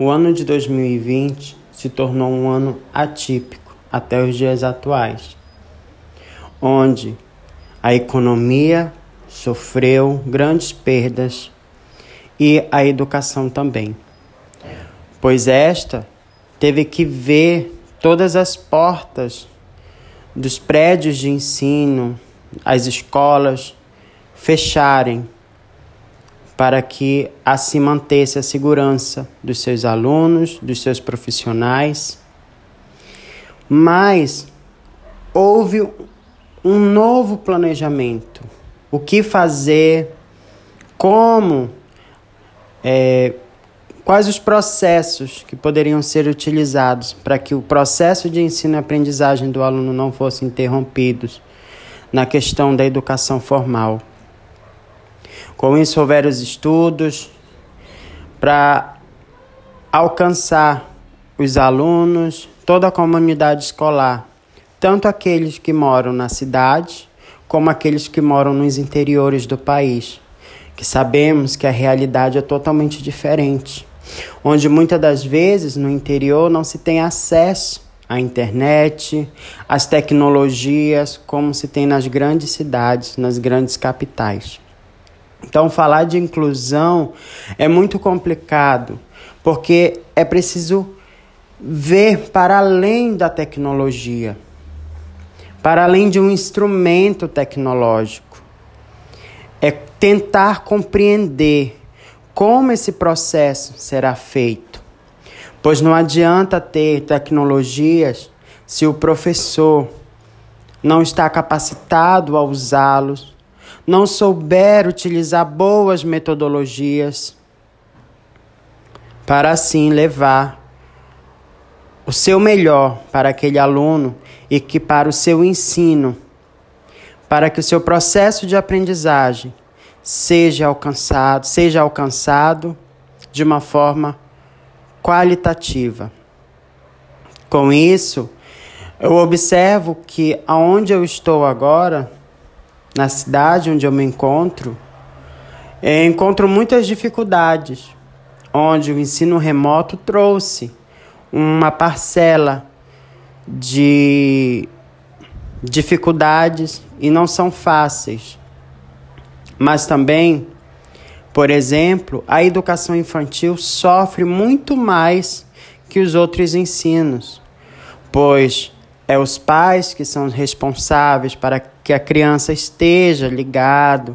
O ano de 2020 se tornou um ano atípico até os dias atuais, onde a economia sofreu grandes perdas e a educação também, pois esta teve que ver todas as portas dos prédios de ensino, as escolas fecharem para que assim mantesse a segurança dos seus alunos, dos seus profissionais. Mas houve um novo planejamento. O que fazer, como, é, quais os processos que poderiam ser utilizados para que o processo de ensino e aprendizagem do aluno não fosse interrompido na questão da educação formal. Com isso, houveram os estudos para alcançar os alunos, toda a comunidade escolar, tanto aqueles que moram na cidade, como aqueles que moram nos interiores do país, que sabemos que a realidade é totalmente diferente, onde muitas das vezes no interior não se tem acesso à internet, às tecnologias, como se tem nas grandes cidades, nas grandes capitais. Então, falar de inclusão é muito complicado, porque é preciso ver para além da tecnologia, para além de um instrumento tecnológico. É tentar compreender como esse processo será feito. Pois não adianta ter tecnologias se o professor não está capacitado a usá-los não souber utilizar boas metodologias para assim levar o seu melhor para aquele aluno e que para o seu ensino, para que o seu processo de aprendizagem seja alcançado, seja alcançado de uma forma qualitativa. Com isso, eu observo que aonde eu estou agora, na cidade onde eu me encontro, eu encontro muitas dificuldades, onde o ensino remoto trouxe uma parcela de dificuldades e não são fáceis. Mas também, por exemplo, a educação infantil sofre muito mais que os outros ensinos, pois é os pais que são responsáveis para que a criança esteja ligado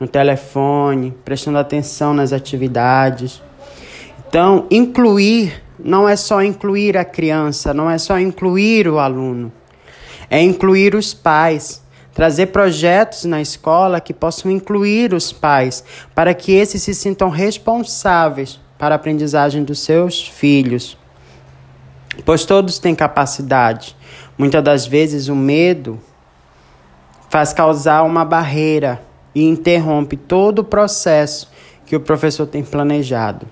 no telefone, prestando atenção nas atividades. Então, incluir não é só incluir a criança, não é só incluir o aluno, é incluir os pais, trazer projetos na escola que possam incluir os pais, para que esses se sintam responsáveis para a aprendizagem dos seus filhos. Pois todos têm capacidade, Muitas das vezes o medo faz causar uma barreira e interrompe todo o processo que o professor tem planejado.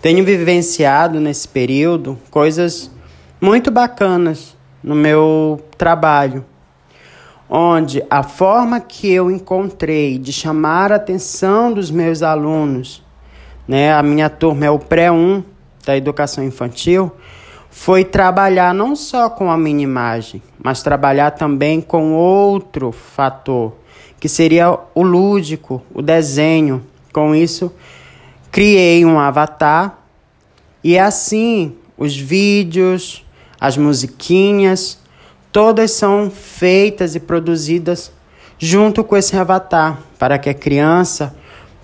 Tenho vivenciado nesse período coisas muito bacanas no meu trabalho, onde a forma que eu encontrei de chamar a atenção dos meus alunos, né, a minha turma é o pré-1 da educação infantil, foi trabalhar não só com a minha imagem, mas trabalhar também com outro fator, que seria o lúdico, o desenho. Com isso, criei um avatar e assim os vídeos, as musiquinhas, todas são feitas e produzidas junto com esse avatar, para que a criança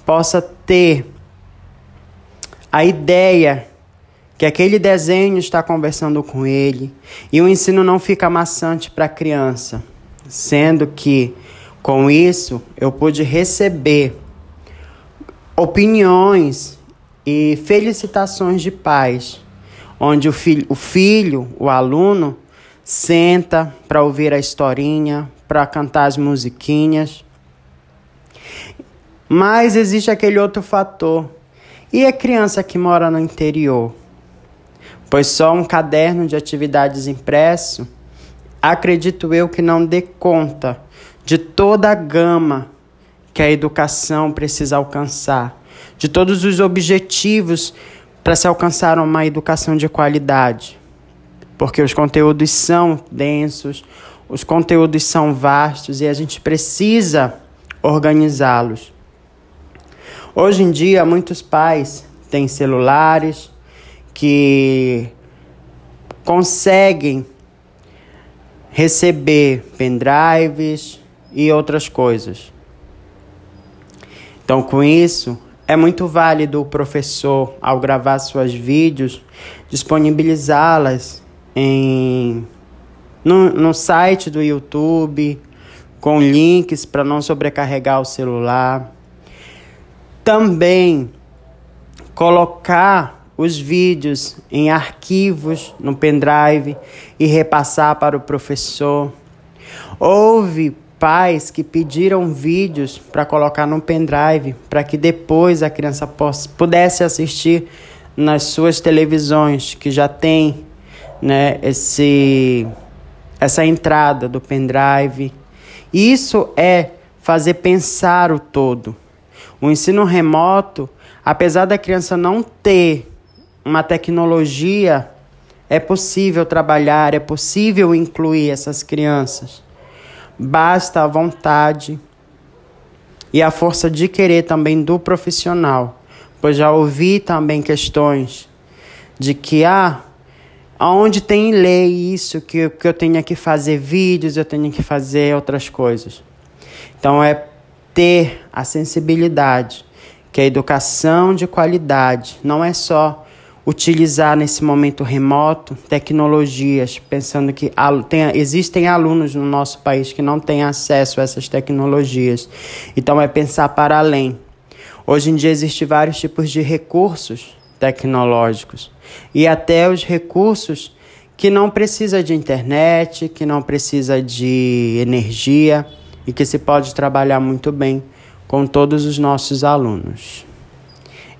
possa ter a ideia que aquele desenho está conversando com ele e o ensino não fica maçante para a criança, sendo que com isso eu pude receber opiniões e felicitações de pais, onde o filho, o, filho, o aluno, senta para ouvir a historinha, para cantar as musiquinhas. Mas existe aquele outro fator. E a criança que mora no interior? Pois só um caderno de atividades impresso, acredito eu que não dê conta de toda a gama que a educação precisa alcançar, de todos os objetivos para se alcançar uma educação de qualidade, porque os conteúdos são densos, os conteúdos são vastos e a gente precisa organizá-los. Hoje em dia, muitos pais têm celulares que conseguem receber pendrives e outras coisas. Então, com isso, é muito válido o professor, ao gravar suas vídeos, disponibilizá-las em no, no site do YouTube, com links para não sobrecarregar o celular. Também colocar os vídeos em arquivos no pendrive e repassar para o professor. Houve pais que pediram vídeos para colocar no pendrive para que depois a criança possa, pudesse assistir nas suas televisões que já tem né, esse, essa entrada do pendrive. Isso é fazer pensar o todo. O ensino remoto, apesar da criança não ter uma tecnologia, é possível trabalhar, é possível incluir essas crianças. Basta a vontade e a força de querer também do profissional. Pois já ouvi também questões de que, ah, aonde tem lei isso, que, que eu tenha que fazer vídeos, eu tenho que fazer outras coisas. Então é ter a sensibilidade que a educação de qualidade não é só utilizar nesse momento remoto tecnologias, pensando que tem, existem alunos no nosso país que não têm acesso a essas tecnologias. Então é pensar para além. Hoje em dia existem vários tipos de recursos tecnológicos e até os recursos que não precisa de internet, que não precisa de energia e que se pode trabalhar muito bem com todos os nossos alunos.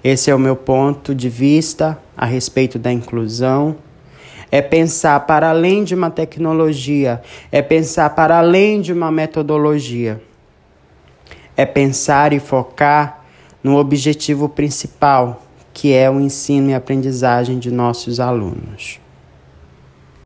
Esse é o meu ponto de vista a respeito da inclusão. É pensar para além de uma tecnologia, é pensar para além de uma metodologia. É pensar e focar no objetivo principal, que é o ensino e aprendizagem de nossos alunos.